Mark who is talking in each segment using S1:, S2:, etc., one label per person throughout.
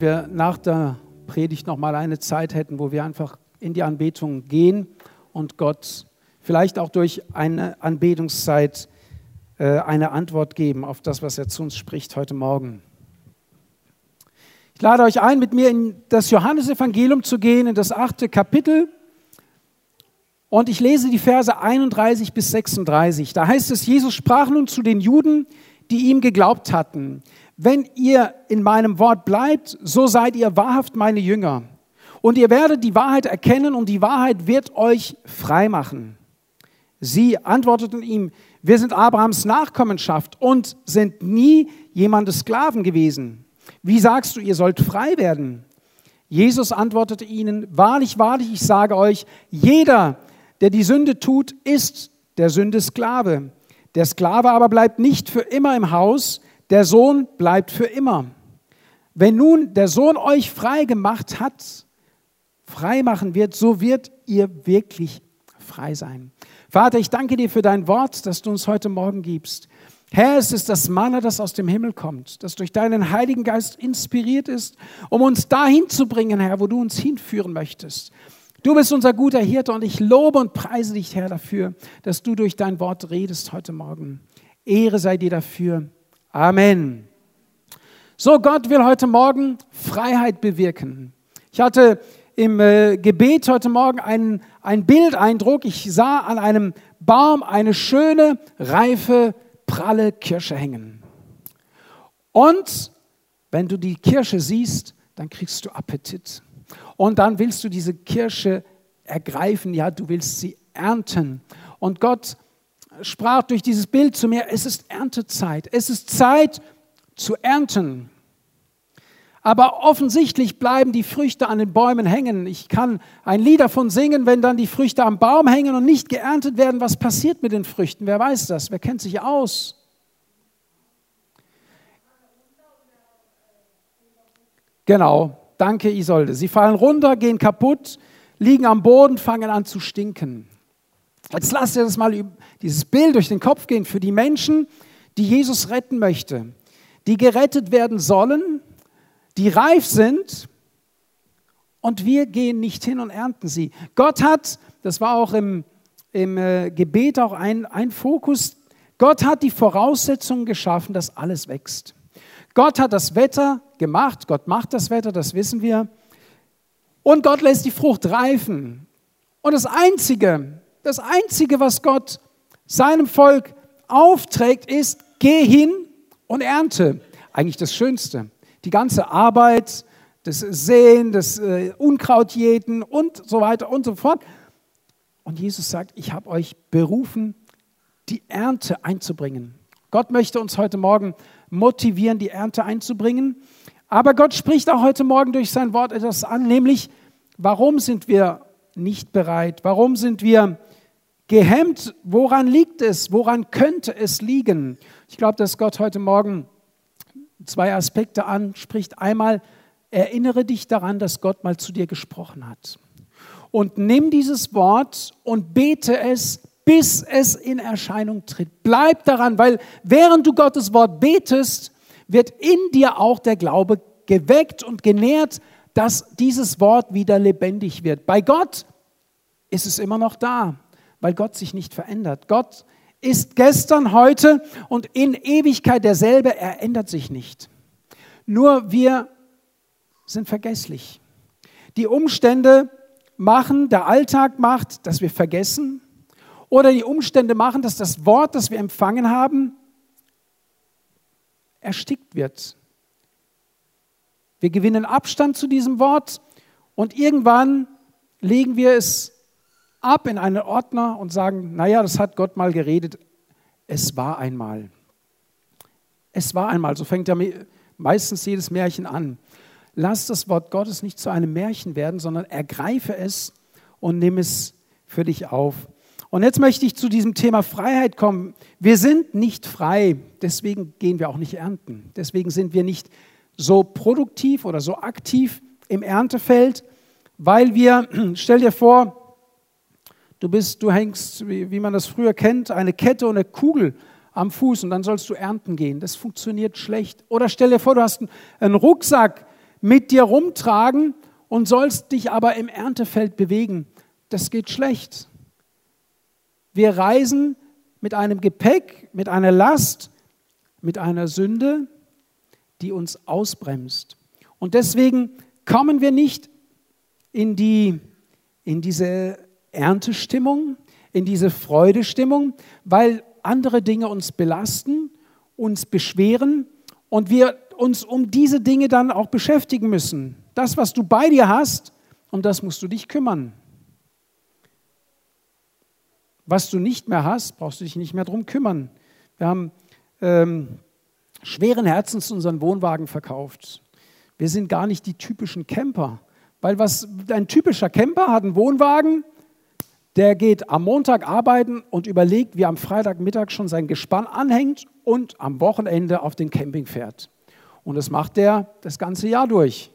S1: wir nach der Predigt noch mal eine Zeit hätten, wo wir einfach in die Anbetung gehen und Gott vielleicht auch durch eine Anbetungszeit äh, eine Antwort geben auf das, was er zu uns spricht heute Morgen. Ich lade euch ein, mit mir in das Johannesevangelium zu gehen, in das achte Kapitel. Und ich lese die Verse 31 bis 36. Da heißt es, Jesus sprach nun zu den Juden, die ihm geglaubt hatten wenn ihr in meinem Wort bleibt, so seid ihr wahrhaft meine Jünger. Und ihr werdet die Wahrheit erkennen und die Wahrheit wird euch frei machen. Sie antworteten ihm, wir sind Abrahams Nachkommenschaft und sind nie jemandes Sklaven gewesen. Wie sagst du, ihr sollt frei werden? Jesus antwortete ihnen, wahrlich, wahrlich, ich sage euch, jeder, der die Sünde tut, ist der Sünde Sklave. Der Sklave aber bleibt nicht für immer im Haus, der Sohn bleibt für immer. Wenn nun der Sohn euch frei gemacht hat, frei machen wird, so wird ihr wirklich frei sein. Vater, ich danke dir für dein Wort, das du uns heute Morgen gibst. Herr, es ist das Manna, das aus dem Himmel kommt, das durch deinen Heiligen Geist inspiriert ist, um uns dahin zu bringen, Herr, wo du uns hinführen möchtest. Du bist unser guter Hirte und ich lobe und preise dich, Herr, dafür, dass du durch dein Wort redest heute Morgen. Ehre sei dir dafür. Amen. So, Gott will heute Morgen Freiheit bewirken. Ich hatte im äh, Gebet heute Morgen einen, einen Bildeindruck. Ich sah an einem Baum eine schöne, reife, pralle Kirsche hängen. Und wenn du die Kirsche siehst, dann kriegst du Appetit. Und dann willst du diese Kirsche ergreifen, ja, du willst sie ernten. Und Gott sprach durch dieses Bild zu mir, es ist Erntezeit, es ist Zeit zu ernten. Aber offensichtlich bleiben die Früchte an den Bäumen hängen. Ich kann ein Lied davon singen, wenn dann die Früchte am Baum hängen und nicht geerntet werden. Was passiert mit den Früchten? Wer weiß das? Wer kennt sich aus? Genau, danke Isolde. Sie fallen runter, gehen kaputt, liegen am Boden, fangen an zu stinken. Jetzt lasst ihr das mal dieses Bild durch den Kopf gehen für die Menschen, die Jesus retten möchte, die gerettet werden sollen, die reif sind und wir gehen nicht hin und ernten sie. Gott hat, das war auch im, im äh, Gebet auch ein, ein Fokus, Gott hat die Voraussetzungen geschaffen, dass alles wächst. Gott hat das Wetter gemacht, Gott macht das Wetter, das wissen wir. Und Gott lässt die Frucht reifen. Und das Einzige, das Einzige, was Gott seinem Volk aufträgt, ist, geh hin und ernte. Eigentlich das Schönste. Die ganze Arbeit, das Säen, das äh, Unkrautjäten und so weiter und so fort. Und Jesus sagt, ich habe euch berufen, die Ernte einzubringen. Gott möchte uns heute Morgen motivieren, die Ernte einzubringen. Aber Gott spricht auch heute Morgen durch sein Wort etwas an, nämlich, warum sind wir nicht bereit? Warum sind wir gehemmt. Woran liegt es? Woran könnte es liegen? Ich glaube, dass Gott heute Morgen zwei Aspekte anspricht. Einmal, erinnere dich daran, dass Gott mal zu dir gesprochen hat. Und nimm dieses Wort und bete es, bis es in Erscheinung tritt. Bleib daran, weil während du Gottes Wort betest, wird in dir auch der Glaube geweckt und genährt, dass dieses Wort wieder lebendig wird. Bei Gott ist es immer noch da weil Gott sich nicht verändert. Gott ist gestern, heute und in Ewigkeit derselbe, er ändert sich nicht. Nur wir sind vergesslich. Die Umstände machen, der Alltag macht, dass wir vergessen oder die Umstände machen, dass das Wort, das wir empfangen haben, erstickt wird. Wir gewinnen Abstand zu diesem Wort und irgendwann legen wir es ab in einen Ordner und sagen, naja, das hat Gott mal geredet. Es war einmal. Es war einmal. So fängt ja meistens jedes Märchen an. Lass das Wort Gottes nicht zu einem Märchen werden, sondern ergreife es und nimm es für dich auf. Und jetzt möchte ich zu diesem Thema Freiheit kommen. Wir sind nicht frei, deswegen gehen wir auch nicht ernten. Deswegen sind wir nicht so produktiv oder so aktiv im Erntefeld, weil wir, stell dir vor, Du bist, du hängst, wie, wie man das früher kennt, eine Kette und eine Kugel am Fuß und dann sollst du ernten gehen. Das funktioniert schlecht. Oder stell dir vor, du hast einen Rucksack, mit dir rumtragen und sollst dich aber im Erntefeld bewegen. Das geht schlecht. Wir reisen mit einem Gepäck, mit einer Last, mit einer Sünde, die uns ausbremst. Und deswegen kommen wir nicht in, die, in diese Erntestimmung, in diese Freudestimmung, weil andere Dinge uns belasten, uns beschweren und wir uns um diese Dinge dann auch beschäftigen müssen. Das, was du bei dir hast, um das musst du dich kümmern. Was du nicht mehr hast, brauchst du dich nicht mehr darum kümmern. Wir haben ähm, schweren Herzens unseren Wohnwagen verkauft. Wir sind gar nicht die typischen Camper. Weil was ein typischer Camper hat einen Wohnwagen, der geht am Montag arbeiten und überlegt, wie am Freitagmittag schon sein Gespann anhängt und am Wochenende auf den Camping fährt. Und das macht er das ganze Jahr durch.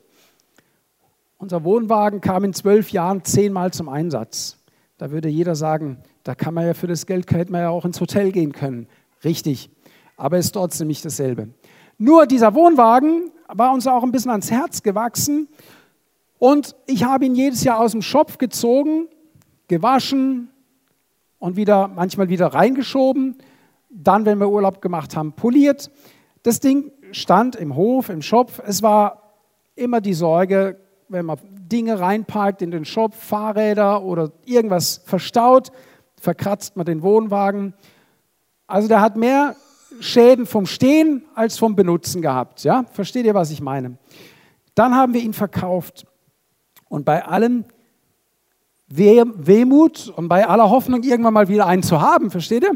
S1: Unser Wohnwagen kam in zwölf Jahren zehnmal zum Einsatz. Da würde jeder sagen, da kann man ja für das Geld, hätte man ja auch ins Hotel gehen können. Richtig, aber es ist trotzdem nicht dasselbe. Nur dieser Wohnwagen war uns auch ein bisschen ans Herz gewachsen und ich habe ihn jedes Jahr aus dem Schopf gezogen, gewaschen und wieder manchmal wieder reingeschoben. Dann, wenn wir Urlaub gemacht haben, poliert. Das Ding stand im Hof, im Schopf. Es war immer die Sorge, wenn man Dinge reinparkt in den Schopf, Fahrräder oder irgendwas verstaut, verkratzt man den Wohnwagen. Also der hat mehr Schäden vom Stehen als vom Benutzen gehabt. Ja? Versteht ihr, was ich meine? Dann haben wir ihn verkauft. Und bei allem Wehmut und bei aller Hoffnung, irgendwann mal wieder einen zu haben, versteht ihr?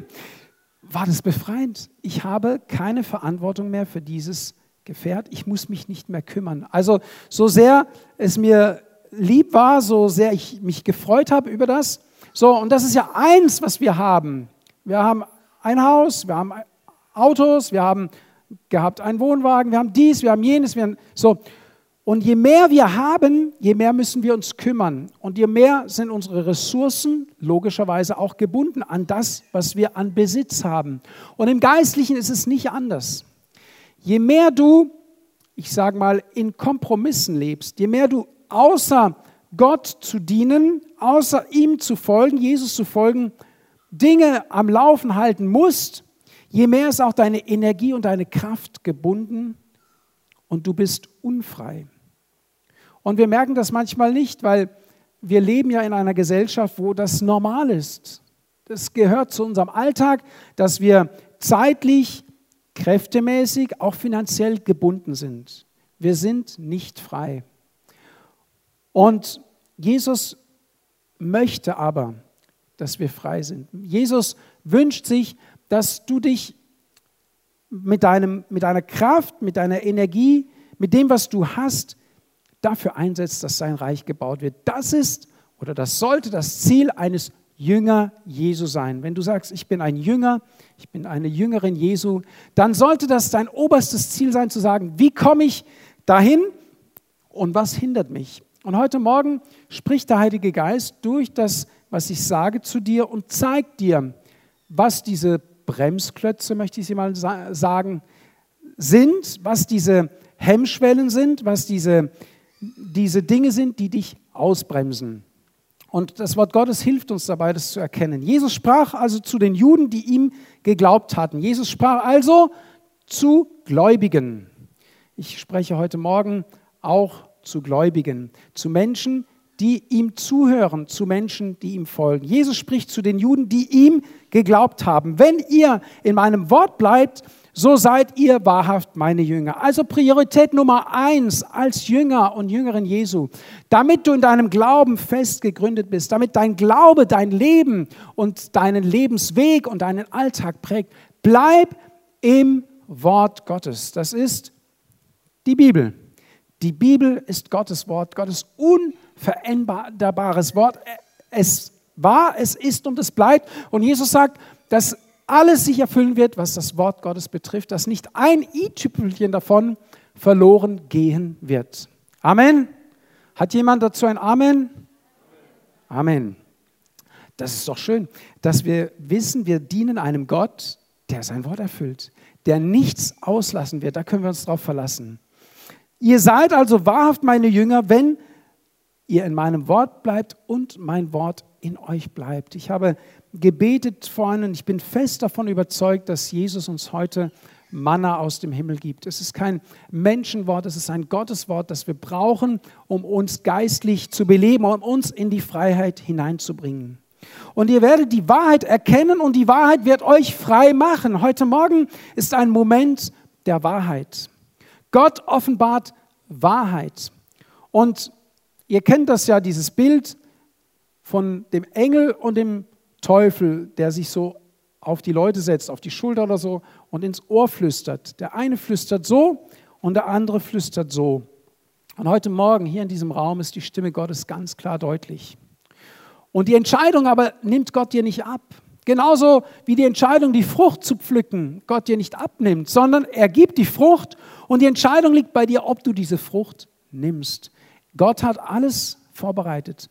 S1: War das befreiend. Ich habe keine Verantwortung mehr für dieses Gefährt. Ich muss mich nicht mehr kümmern. Also so sehr es mir lieb war, so sehr ich mich gefreut habe über das. So, und das ist ja eins, was wir haben. Wir haben ein Haus, wir haben Autos, wir haben gehabt einen Wohnwagen, wir haben dies, wir haben jenes, wir haben so. Und je mehr wir haben, je mehr müssen wir uns kümmern. Und je mehr sind unsere Ressourcen logischerweise auch gebunden an das, was wir an Besitz haben. Und im Geistlichen ist es nicht anders. Je mehr du, ich sage mal, in Kompromissen lebst, je mehr du außer Gott zu dienen, außer ihm zu folgen, Jesus zu folgen, Dinge am Laufen halten musst, je mehr ist auch deine Energie und deine Kraft gebunden und du bist unfrei. Und wir merken das manchmal nicht, weil wir leben ja in einer Gesellschaft, wo das normal ist. Das gehört zu unserem Alltag, dass wir zeitlich, kräftemäßig, auch finanziell gebunden sind. Wir sind nicht frei. Und Jesus möchte aber, dass wir frei sind. Jesus wünscht sich, dass du dich mit, deinem, mit deiner Kraft, mit deiner Energie, mit dem, was du hast, dafür einsetzt, dass sein Reich gebaut wird. Das ist oder das sollte das Ziel eines Jünger Jesu sein. Wenn du sagst, ich bin ein Jünger, ich bin eine Jüngerin Jesu, dann sollte das dein oberstes Ziel sein, zu sagen, wie komme ich dahin und was hindert mich? Und heute Morgen spricht der Heilige Geist durch das, was ich sage zu dir und zeigt dir, was diese Bremsklötze, möchte ich sie mal sagen, sind, was diese Hemmschwellen sind, was diese diese Dinge sind, die dich ausbremsen. Und das Wort Gottes hilft uns dabei, das zu erkennen. Jesus sprach also zu den Juden, die ihm geglaubt hatten. Jesus sprach also zu Gläubigen. Ich spreche heute Morgen auch zu Gläubigen, zu Menschen, die ihm zuhören, zu Menschen, die ihm folgen. Jesus spricht zu den Juden, die ihm geglaubt haben. Wenn ihr in meinem Wort bleibt, so seid ihr wahrhaft meine Jünger. Also Priorität Nummer eins als Jünger und Jüngerin Jesu, damit du in deinem Glauben fest gegründet bist, damit dein Glaube dein Leben und deinen Lebensweg und deinen Alltag prägt, bleib im Wort Gottes. Das ist die Bibel. Die Bibel ist Gottes Wort, Gottes unveränderbares Wort. Es war, es ist und es bleibt. Und Jesus sagt, dass alles sich erfüllen wird, was das Wort Gottes betrifft, dass nicht ein i-Tüpfelchen davon verloren gehen wird. Amen. Hat jemand dazu ein Amen? Amen. Das ist doch schön, dass wir wissen, wir dienen einem Gott, der sein Wort erfüllt, der nichts auslassen wird. Da können wir uns drauf verlassen. Ihr seid also wahrhaft meine Jünger, wenn ihr in meinem Wort bleibt und mein Wort in euch bleibt. Ich habe gebetet vorhin ich bin fest davon überzeugt, dass Jesus uns heute Manna aus dem Himmel gibt. Es ist kein Menschenwort, es ist ein Gotteswort, das wir brauchen, um uns geistlich zu beleben und uns in die Freiheit hineinzubringen. Und ihr werdet die Wahrheit erkennen und die Wahrheit wird euch frei machen. Heute Morgen ist ein Moment der Wahrheit. Gott offenbart Wahrheit. Und ihr kennt das ja, dieses Bild von dem Engel und dem Teufel, der sich so auf die Leute setzt, auf die Schulter oder so und ins Ohr flüstert. Der eine flüstert so und der andere flüstert so. Und heute Morgen hier in diesem Raum ist die Stimme Gottes ganz klar deutlich. Und die Entscheidung aber nimmt Gott dir nicht ab. Genauso wie die Entscheidung, die Frucht zu pflücken, Gott dir nicht abnimmt, sondern er gibt die Frucht und die Entscheidung liegt bei dir, ob du diese Frucht nimmst. Gott hat alles vorbereitet.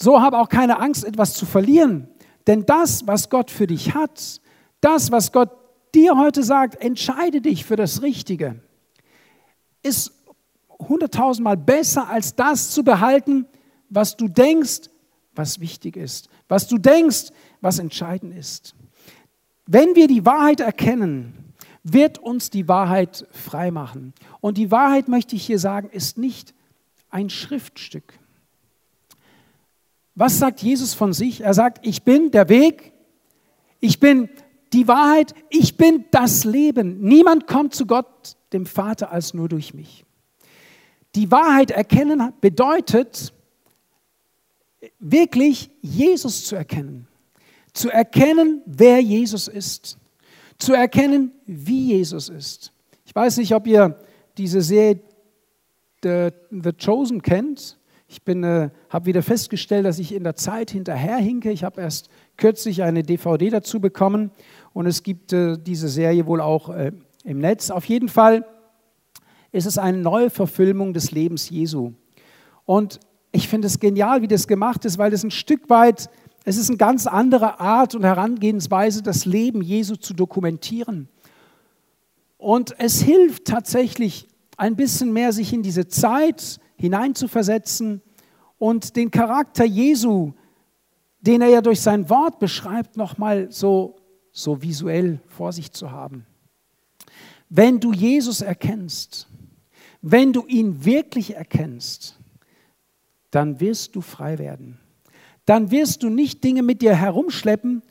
S1: So habe auch keine Angst, etwas zu verlieren. Denn das, was Gott für dich hat, das, was Gott dir heute sagt, entscheide dich für das Richtige, ist hunderttausendmal besser als das zu behalten, was du denkst, was wichtig ist, was du denkst, was entscheidend ist. Wenn wir die Wahrheit erkennen, wird uns die Wahrheit frei machen. Und die Wahrheit, möchte ich hier sagen, ist nicht ein Schriftstück. Was sagt Jesus von sich? Er sagt, ich bin der Weg, ich bin die Wahrheit, ich bin das Leben. Niemand kommt zu Gott, dem Vater, als nur durch mich. Die Wahrheit erkennen bedeutet, wirklich Jesus zu erkennen. Zu erkennen, wer Jesus ist. Zu erkennen, wie Jesus ist. Ich weiß nicht, ob ihr diese Serie The, The Chosen kennt. Ich äh, habe wieder festgestellt, dass ich in der Zeit hinterherhinke. Ich habe erst kürzlich eine DVD dazu bekommen und es gibt äh, diese Serie wohl auch äh, im Netz. Auf jeden Fall ist es eine neue Verfilmung des Lebens Jesu. Und ich finde es genial, wie das gemacht ist, weil es ein Stück weit, es ist eine ganz andere Art und Herangehensweise, das Leben Jesu zu dokumentieren. Und es hilft tatsächlich ein bisschen mehr, sich in diese Zeit hineinzuversetzen und den Charakter Jesu, den er ja durch sein Wort beschreibt, nochmal so, so visuell vor sich zu haben. Wenn du Jesus erkennst, wenn du ihn wirklich erkennst, dann wirst du frei werden. Dann wirst du nicht Dinge mit dir herumschleppen,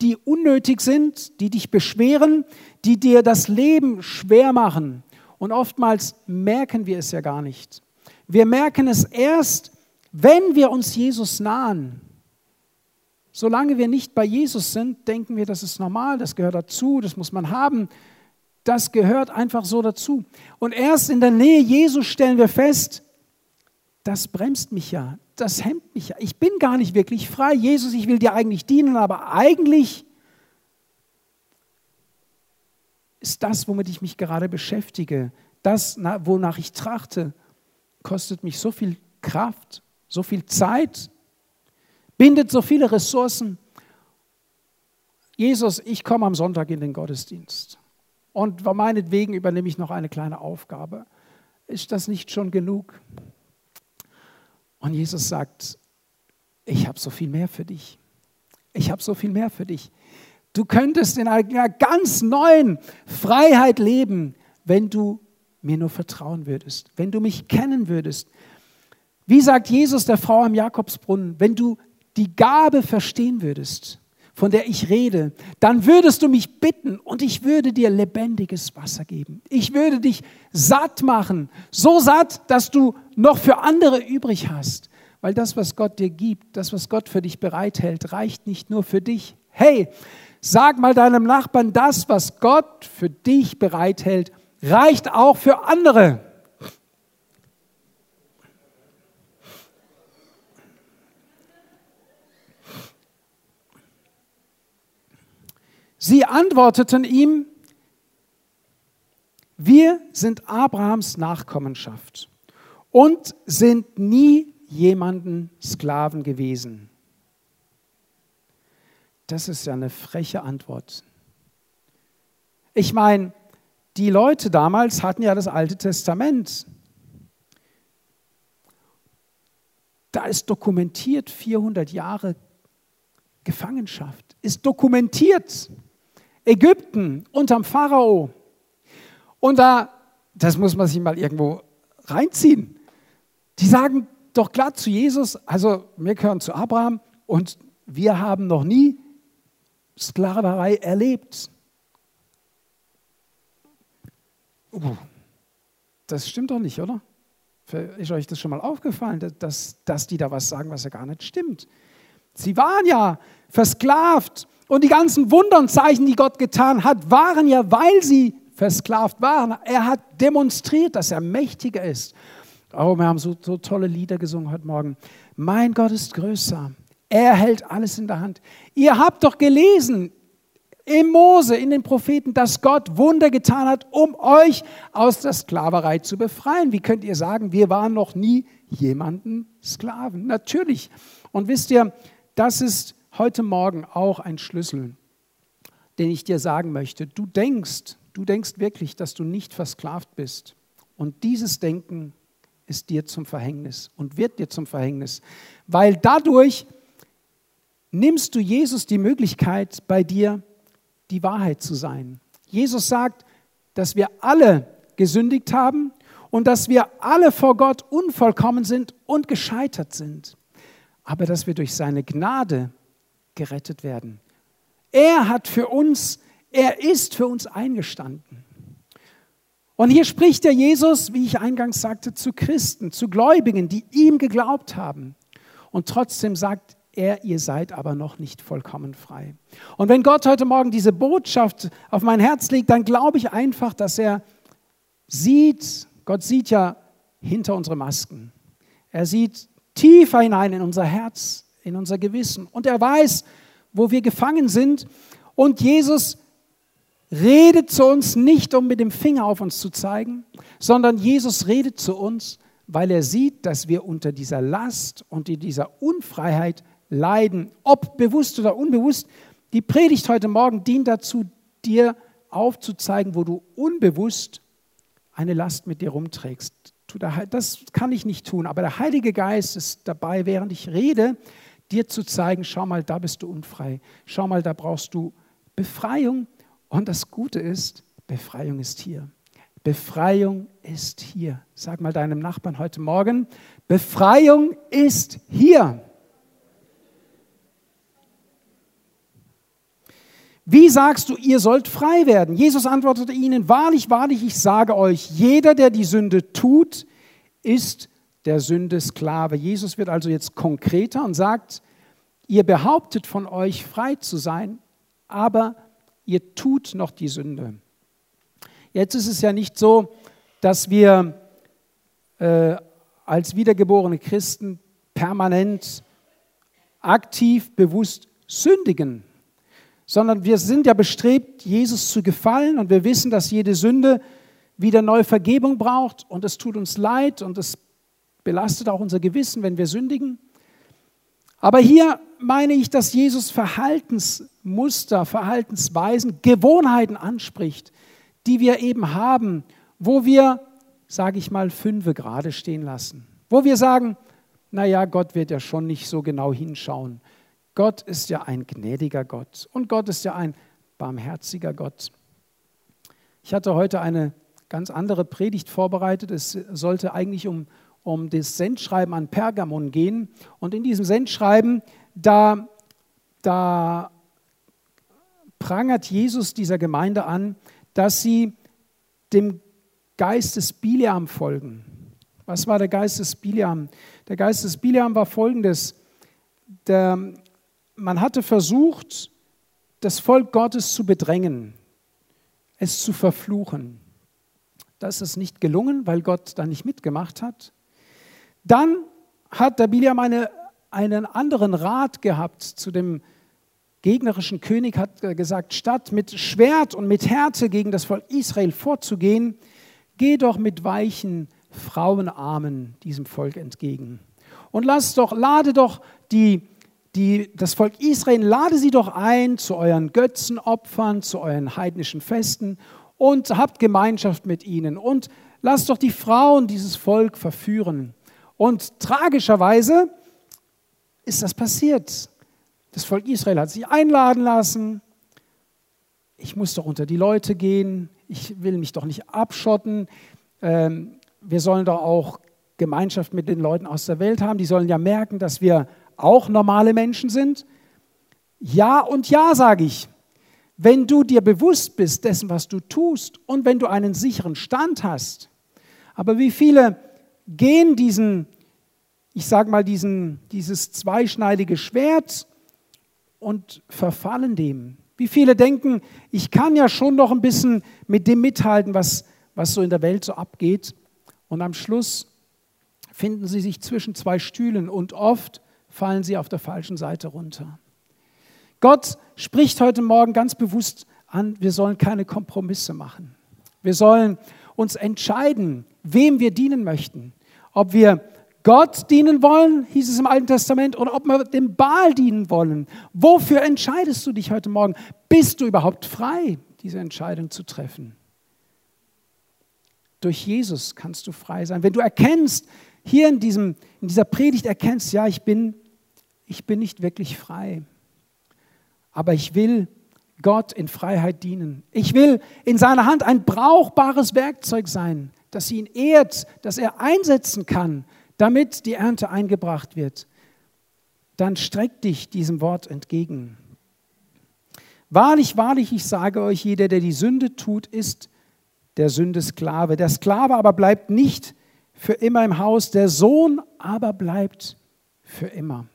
S1: die unnötig sind, die dich beschweren, die dir das Leben schwer machen. Und oftmals merken wir es ja gar nicht. Wir merken es erst, wenn wir uns Jesus nahen. Solange wir nicht bei Jesus sind, denken wir, das ist normal, das gehört dazu, das muss man haben. Das gehört einfach so dazu. Und erst in der Nähe Jesu stellen wir fest, das bremst mich ja, das hemmt mich ja. Ich bin gar nicht wirklich frei. Jesus, ich will dir eigentlich dienen, aber eigentlich ist das, womit ich mich gerade beschäftige, das, wonach ich trachte, kostet mich so viel Kraft, so viel Zeit, bindet so viele Ressourcen. Jesus, ich komme am Sonntag in den Gottesdienst und meinetwegen übernehme ich noch eine kleine Aufgabe. Ist das nicht schon genug? Und Jesus sagt, ich habe so viel mehr für dich. Ich habe so viel mehr für dich. Du könntest in einer ganz neuen Freiheit leben, wenn du mir nur vertrauen würdest, wenn du mich kennen würdest. Wie sagt Jesus der Frau am Jakobsbrunnen, wenn du die Gabe verstehen würdest, von der ich rede, dann würdest du mich bitten und ich würde dir lebendiges Wasser geben. Ich würde dich satt machen, so satt, dass du noch für andere übrig hast. Weil das, was Gott dir gibt, das, was Gott für dich bereithält, reicht nicht nur für dich. Hey, sag mal deinem Nachbarn, das, was Gott für dich bereithält, reicht auch für andere. Sie antworteten ihm, wir sind Abrahams Nachkommenschaft und sind nie jemanden Sklaven gewesen. Das ist ja eine freche Antwort. Ich meine, die Leute damals hatten ja das Alte Testament. Da ist dokumentiert 400 Jahre Gefangenschaft. Ist dokumentiert. Ägypten unterm Pharao. Und da, das muss man sich mal irgendwo reinziehen. Die sagen doch glatt zu Jesus, also wir gehören zu Abraham und wir haben noch nie Sklaverei erlebt. Uh, das stimmt doch nicht, oder? Ist euch das schon mal aufgefallen, dass, dass die da was sagen, was ja gar nicht stimmt? Sie waren ja versklavt und die ganzen Wunder und Zeichen, die Gott getan hat, waren ja, weil sie versklavt waren. Er hat demonstriert, dass er mächtiger ist. Oh, wir haben so, so tolle Lieder gesungen heute Morgen. Mein Gott ist größer. Er hält alles in der Hand. Ihr habt doch gelesen im Mose, in den Propheten, dass Gott Wunder getan hat, um euch aus der Sklaverei zu befreien. Wie könnt ihr sagen, wir waren noch nie jemanden Sklaven? Natürlich. Und wisst ihr, das ist heute Morgen auch ein Schlüssel, den ich dir sagen möchte. Du denkst, du denkst wirklich, dass du nicht versklavt bist. Und dieses Denken ist dir zum Verhängnis und wird dir zum Verhängnis, weil dadurch nimmst du Jesus die Möglichkeit, bei dir die Wahrheit zu sein. Jesus sagt, dass wir alle gesündigt haben und dass wir alle vor Gott unvollkommen sind und gescheitert sind, aber dass wir durch seine Gnade gerettet werden. Er hat für uns, er ist für uns eingestanden. Und hier spricht der Jesus, wie ich eingangs sagte, zu Christen, zu Gläubigen, die ihm geglaubt haben. Und trotzdem sagt er, ihr seid aber noch nicht vollkommen frei. Und wenn Gott heute Morgen diese Botschaft auf mein Herz legt, dann glaube ich einfach, dass er sieht, Gott sieht ja hinter unsere Masken. Er sieht tiefer hinein in unser Herz, in unser Gewissen. Und er weiß, wo wir gefangen sind. Und Jesus redet zu uns nicht, um mit dem Finger auf uns zu zeigen, sondern Jesus redet zu uns, weil er sieht, dass wir unter dieser Last und in dieser Unfreiheit leiden, ob bewusst oder unbewusst. Die Predigt heute Morgen dient dazu, dir aufzuzeigen, wo du unbewusst eine Last mit dir rumträgst. Das kann ich nicht tun, aber der Heilige Geist ist dabei, während ich rede, dir zu zeigen, schau mal, da bist du unfrei. Schau mal, da brauchst du Befreiung und das Gute ist, Befreiung ist hier. Befreiung ist hier. Sag mal deinem Nachbarn heute Morgen, Befreiung ist hier. Wie sagst du, ihr sollt frei werden? Jesus antwortete ihnen, wahrlich, wahrlich, ich sage euch, jeder, der die Sünde tut, ist der Sünde Sklave. Jesus wird also jetzt konkreter und sagt, ihr behauptet von euch frei zu sein, aber ihr tut noch die Sünde. Jetzt ist es ja nicht so, dass wir äh, als wiedergeborene Christen permanent aktiv, bewusst sündigen, sondern wir sind ja bestrebt, Jesus zu gefallen und wir wissen, dass jede Sünde wieder neue Vergebung braucht und es tut uns leid und es belastet auch unser Gewissen, wenn wir sündigen. Aber hier meine ich, dass Jesus Verhaltensmuster, Verhaltensweisen, Gewohnheiten anspricht, die wir eben haben, wo wir, sage ich mal, fünfe gerade stehen lassen. Wo wir sagen, naja, Gott wird ja schon nicht so genau hinschauen. Gott ist ja ein gnädiger Gott und Gott ist ja ein barmherziger Gott. Ich hatte heute eine ganz andere Predigt vorbereitet. Es sollte eigentlich um, um das Sendschreiben an Pergamon gehen. Und in diesem Sendschreiben da, da prangert Jesus dieser Gemeinde an, dass sie dem Geist des Bileam folgen. Was war der Geist des Bileam? Der Geist des Bileam war folgendes. Der, man hatte versucht, das Volk Gottes zu bedrängen, es zu verfluchen. Das ist nicht gelungen, weil Gott da nicht mitgemacht hat. Dann hat der Biliam eine einen anderen Rat gehabt zu dem gegnerischen König, hat gesagt, statt mit Schwert und mit Härte gegen das Volk Israel vorzugehen, geh doch mit weichen Frauenarmen diesem Volk entgegen. Und lass doch, lade doch die, die, das Volk Israel, lade sie doch ein zu euren Götzenopfern, zu euren heidnischen Festen und habt Gemeinschaft mit ihnen und lasst doch die Frauen dieses Volk verführen. Und tragischerweise ist das passiert. Das Volk Israel hat sich einladen lassen. Ich muss doch unter die Leute gehen. Ich will mich doch nicht abschotten. Ähm, wir sollen doch auch Gemeinschaft mit den Leuten aus der Welt haben. Die sollen ja merken, dass wir auch normale Menschen sind. Ja und ja, sage ich. Wenn du dir bewusst bist dessen, was du tust und wenn du einen sicheren Stand hast. Aber wie viele gehen diesen, ich sage mal, diesen, dieses zweischneidige Schwert und verfallen dem? Wie viele denken, ich kann ja schon noch ein bisschen mit dem mithalten, was, was so in der Welt so abgeht. Und am Schluss finden sie sich zwischen zwei Stühlen und oft fallen sie auf der falschen Seite runter. Gott spricht heute Morgen ganz bewusst an, wir sollen keine Kompromisse machen. Wir sollen uns entscheiden, wem wir dienen möchten. Ob wir Gott dienen wollen, hieß es im Alten Testament, oder ob wir dem Baal dienen wollen. Wofür entscheidest du dich heute Morgen? Bist du überhaupt frei, diese Entscheidung zu treffen? Durch Jesus kannst du frei sein. Wenn du erkennst, hier in, diesem, in dieser Predigt erkennst, ja, ich bin, ich bin nicht wirklich frei, aber ich will Gott in Freiheit dienen. Ich will in seiner Hand ein brauchbares Werkzeug sein, das ihn ehrt, das er einsetzen kann, damit die Ernte eingebracht wird. Dann streck dich diesem Wort entgegen. Wahrlich, wahrlich, ich sage euch, jeder, der die Sünde tut, ist der Sünde Sklave. Der Sklave aber bleibt nicht für immer im Haus, der Sohn aber bleibt für immer.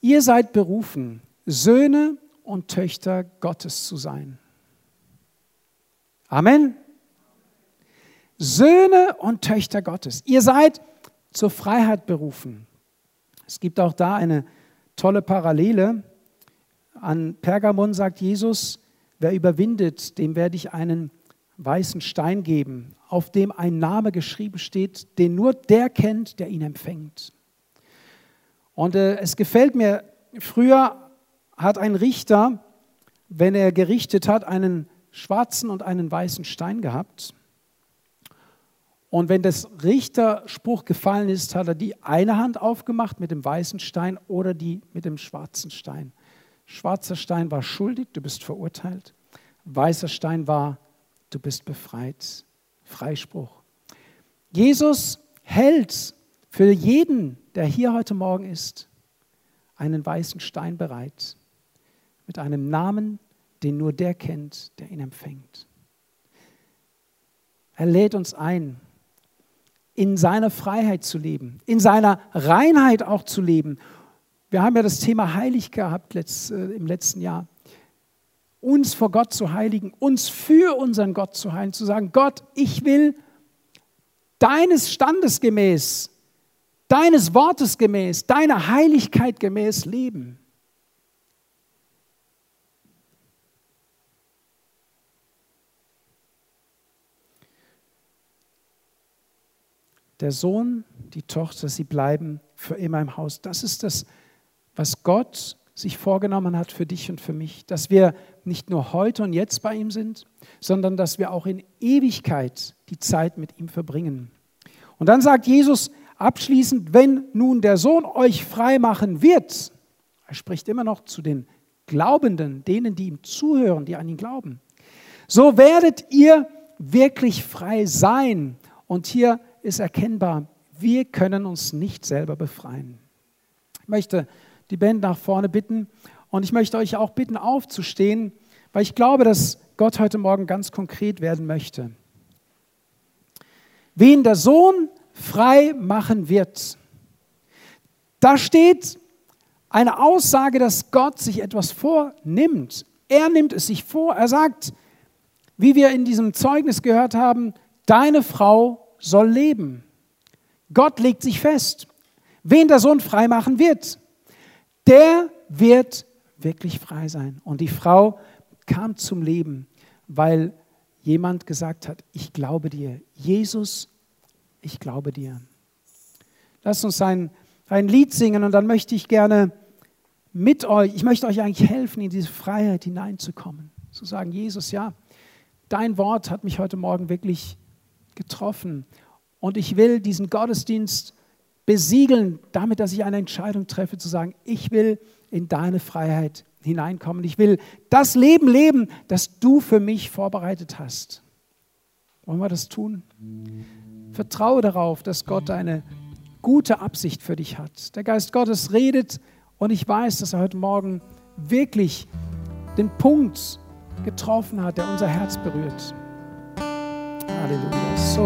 S1: Ihr seid berufen, Söhne und Töchter Gottes zu sein. Amen. Söhne und Töchter Gottes. Ihr seid zur Freiheit berufen. Es gibt auch da eine tolle Parallele. An Pergamon sagt Jesus, wer überwindet, dem werde ich einen weißen Stein geben, auf dem ein Name geschrieben steht, den nur der kennt, der ihn empfängt. Und äh, es gefällt mir, früher hat ein Richter, wenn er gerichtet hat, einen schwarzen und einen weißen Stein gehabt. Und wenn das Richterspruch gefallen ist, hat er die eine Hand aufgemacht mit dem weißen Stein oder die mit dem schwarzen Stein. Schwarzer Stein war schuldig, du bist verurteilt. Weißer Stein war du bist befreit. Freispruch. Jesus hält für jeden, der hier heute Morgen ist, einen weißen Stein bereit, mit einem Namen, den nur der kennt, der ihn empfängt. Er lädt uns ein, in seiner Freiheit zu leben, in seiner Reinheit auch zu leben. Wir haben ja das Thema heilig gehabt letzt, äh, im letzten Jahr uns vor Gott zu heiligen, uns für unseren Gott zu heilen, zu sagen, Gott, ich will deines Standes gemäß, deines Wortes gemäß, deiner Heiligkeit gemäß leben. Der Sohn, die Tochter, sie bleiben für immer im Haus. Das ist das, was Gott sich vorgenommen hat für dich und für mich, dass wir nicht nur heute und jetzt bei ihm sind, sondern dass wir auch in Ewigkeit die Zeit mit ihm verbringen. Und dann sagt Jesus abschließend, wenn nun der Sohn euch frei machen wird, er spricht immer noch zu den Glaubenden, denen, die ihm zuhören, die an ihn glauben, so werdet ihr wirklich frei sein. Und hier ist erkennbar, wir können uns nicht selber befreien. Ich möchte die Band nach vorne bitten. Und ich möchte euch auch bitten, aufzustehen, weil ich glaube, dass Gott heute Morgen ganz konkret werden möchte. Wen der Sohn frei machen wird, da steht eine Aussage, dass Gott sich etwas vornimmt. Er nimmt es sich vor. Er sagt, wie wir in diesem Zeugnis gehört haben, deine Frau soll leben. Gott legt sich fest, wen der Sohn frei machen wird der wird wirklich frei sein. Und die Frau kam zum Leben, weil jemand gesagt hat, ich glaube dir. Jesus, ich glaube dir. Lass uns ein, ein Lied singen und dann möchte ich gerne mit euch, ich möchte euch eigentlich helfen, in diese Freiheit hineinzukommen. Zu sagen, Jesus, ja, dein Wort hat mich heute Morgen wirklich getroffen. Und ich will diesen Gottesdienst besiegeln, damit, dass ich eine Entscheidung treffe, zu sagen, ich will in deine Freiheit hineinkommen. Ich will das Leben leben, das du für mich vorbereitet hast. Wollen wir das tun? Vertraue darauf, dass Gott eine gute Absicht für dich hat. Der Geist Gottes redet und ich weiß, dass er heute Morgen wirklich den Punkt getroffen hat, der unser Herz berührt. Halleluja.